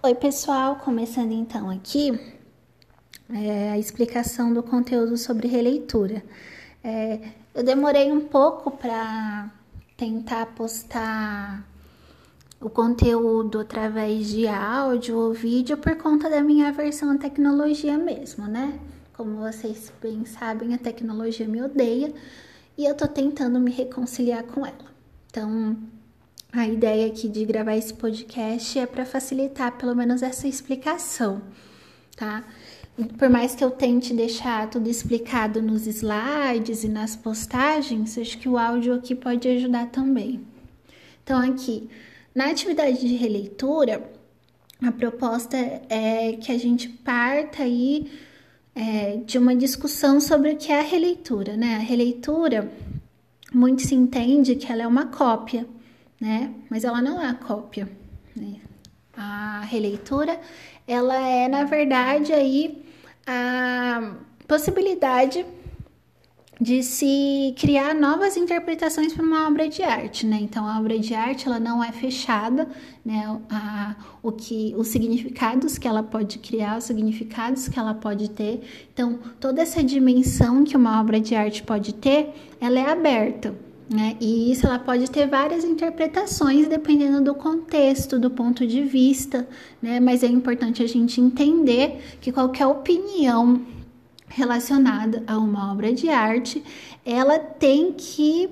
Oi, pessoal, começando então aqui é, a explicação do conteúdo sobre releitura. É, eu demorei um pouco para tentar postar o conteúdo através de áudio ou vídeo por conta da minha versão tecnologia mesmo, né? Como vocês bem sabem, a tecnologia me odeia e eu tô tentando me reconciliar com ela. Então, a ideia aqui de gravar esse podcast é para facilitar pelo menos essa explicação, tá? Por mais que eu tente deixar tudo explicado nos slides e nas postagens, acho que o áudio aqui pode ajudar também. Então, aqui, na atividade de releitura, a proposta é que a gente parta aí é, de uma discussão sobre o que é a releitura, né? A releitura, muito se entende que ela é uma cópia né? Mas ela não é a cópia. Né? A releitura, ela é na verdade aí a possibilidade de se criar novas interpretações para uma obra de arte, né? Então a obra de arte ela não é fechada, né? A, o que os significados que ela pode criar, os significados que ela pode ter. Então toda essa dimensão que uma obra de arte pode ter, ela é aberta. Né? E isso ela pode ter várias interpretações dependendo do contexto, do ponto de vista, né? Mas é importante a gente entender que qualquer opinião relacionada a uma obra de arte, ela tem que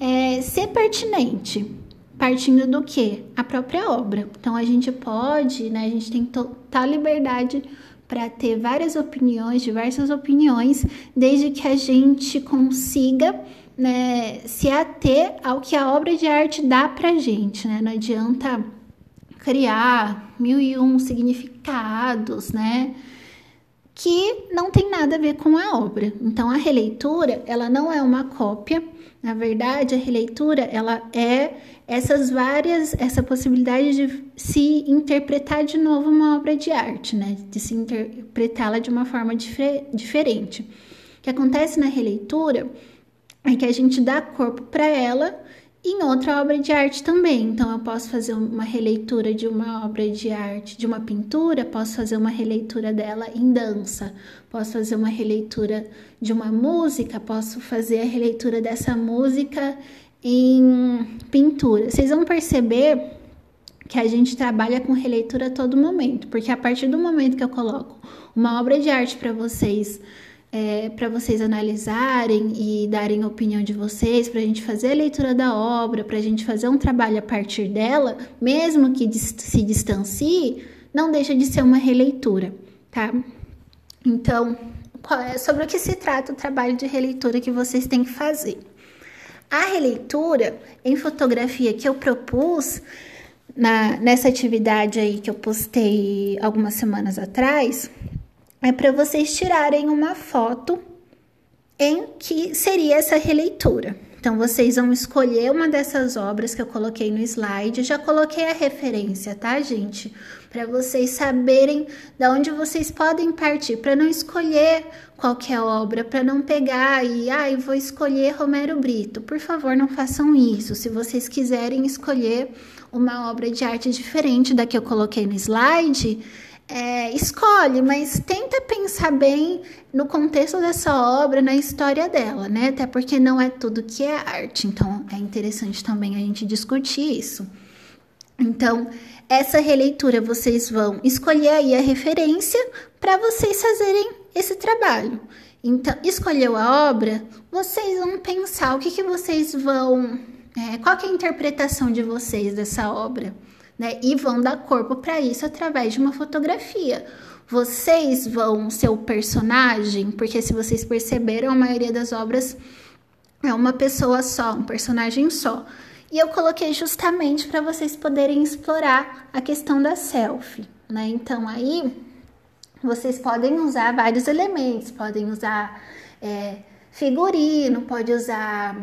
é, ser pertinente, partindo do que? A própria obra. Então a gente pode, né? A gente tem total liberdade para ter várias opiniões, diversas opiniões, desde que a gente consiga né, se ater ao que a obra de arte dá para gente, né? Não adianta criar mil e um significados, né? Que não tem nada a ver com a obra. Então, a releitura, ela não é uma cópia. Na verdade, a releitura, ela é essas várias, essa possibilidade de se interpretar de novo uma obra de arte, né? De se interpretá-la de uma forma difer diferente. O que acontece na releitura é que a gente dá corpo para ela em outra obra de arte também. Então, eu posso fazer uma releitura de uma obra de arte, de uma pintura, posso fazer uma releitura dela em dança, posso fazer uma releitura de uma música, posso fazer a releitura dessa música em pintura. Vocês vão perceber que a gente trabalha com releitura a todo momento, porque a partir do momento que eu coloco uma obra de arte para vocês é, para vocês analisarem e darem a opinião de vocês, para a gente fazer a leitura da obra, para a gente fazer um trabalho a partir dela, mesmo que se distancie, não deixa de ser uma releitura, tá? Então, é sobre o que se trata o trabalho de releitura que vocês têm que fazer. A releitura em fotografia que eu propus na, nessa atividade aí que eu postei algumas semanas atrás é para vocês tirarem uma foto em que seria essa releitura. Então, vocês vão escolher uma dessas obras que eu coloquei no slide. Eu já coloquei a referência, tá, gente? Para vocês saberem da onde vocês podem partir, para não escolher qualquer obra, para não pegar e, ah, eu vou escolher Romero Brito. Por favor, não façam isso. Se vocês quiserem escolher uma obra de arte diferente da que eu coloquei no slide, é, escolhe, mas tenta pensar bem no contexto dessa obra, na história dela, né? Até porque não é tudo que é arte, então é interessante também a gente discutir isso. Então, essa releitura vocês vão escolher aí a referência para vocês fazerem esse trabalho. Então, escolheu a obra, vocês vão pensar o que, que vocês vão. É, qual é a interpretação de vocês dessa obra? Né? E vão dar corpo para isso através de uma fotografia. Vocês vão ser o personagem, porque se vocês perceberam, a maioria das obras é uma pessoa só, um personagem só. E eu coloquei justamente para vocês poderem explorar a questão da selfie, né? Então aí vocês podem usar vários elementos, podem usar é, figurino, pode usar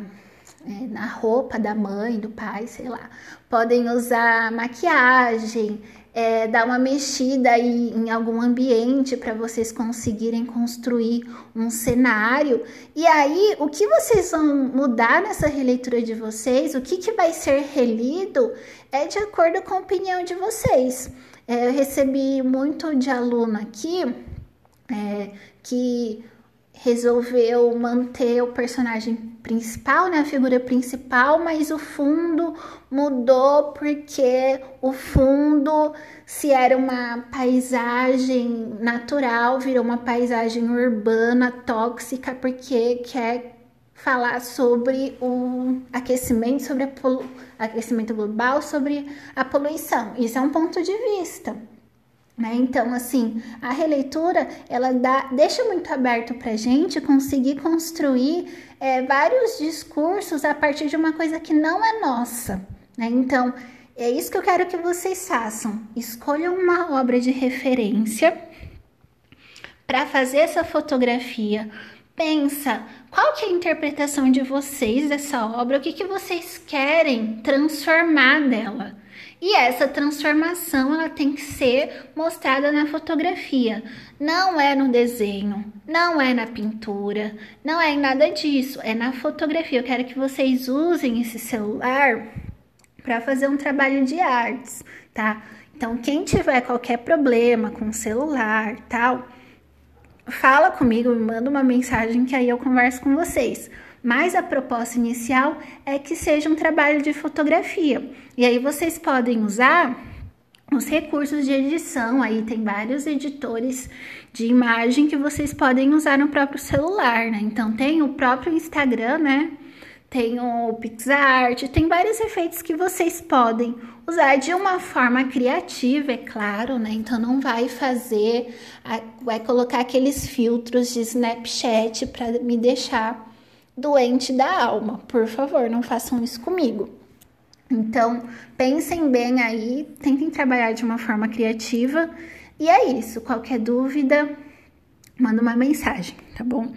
é, na roupa da mãe, do pai, sei lá. Podem usar maquiagem, é, dar uma mexida aí em algum ambiente para vocês conseguirem construir um cenário. E aí, o que vocês vão mudar nessa releitura de vocês, o que, que vai ser relido, é de acordo com a opinião de vocês. É, eu recebi muito de aluno aqui é, que resolveu manter o personagem principal, né, a figura principal, mas o fundo mudou porque o fundo, se era uma paisagem natural, virou uma paisagem urbana tóxica porque quer falar sobre o aquecimento, sobre a aquecimento global, sobre a poluição. Isso é um ponto de vista. Né? Então, assim, a releitura ela dá, deixa muito aberto para gente conseguir construir é, vários discursos a partir de uma coisa que não é nossa. Né? Então, é isso que eu quero que vocês façam. Escolham uma obra de referência para fazer essa fotografia. Pensa qual que é a interpretação de vocês dessa obra, o que, que vocês querem transformar dela. E essa transformação ela tem que ser mostrada na fotografia. Não é no desenho, não é na pintura, não é em nada disso, é na fotografia. Eu quero que vocês usem esse celular para fazer um trabalho de artes, tá? Então, quem tiver qualquer problema com celular, tal, fala comigo, me manda uma mensagem que aí eu converso com vocês mas a proposta inicial é que seja um trabalho de fotografia. E aí vocês podem usar os recursos de edição, aí tem vários editores de imagem que vocês podem usar no próprio celular, né? Então tem o próprio Instagram, né? Tem o PixArt, tem vários efeitos que vocês podem usar de uma forma criativa, é claro, né? Então não vai fazer, vai colocar aqueles filtros de Snapchat para me deixar doente da alma. Por favor, não façam isso comigo. Então, pensem bem aí, tentem trabalhar de uma forma criativa. E é isso. Qualquer dúvida, manda uma mensagem, tá bom?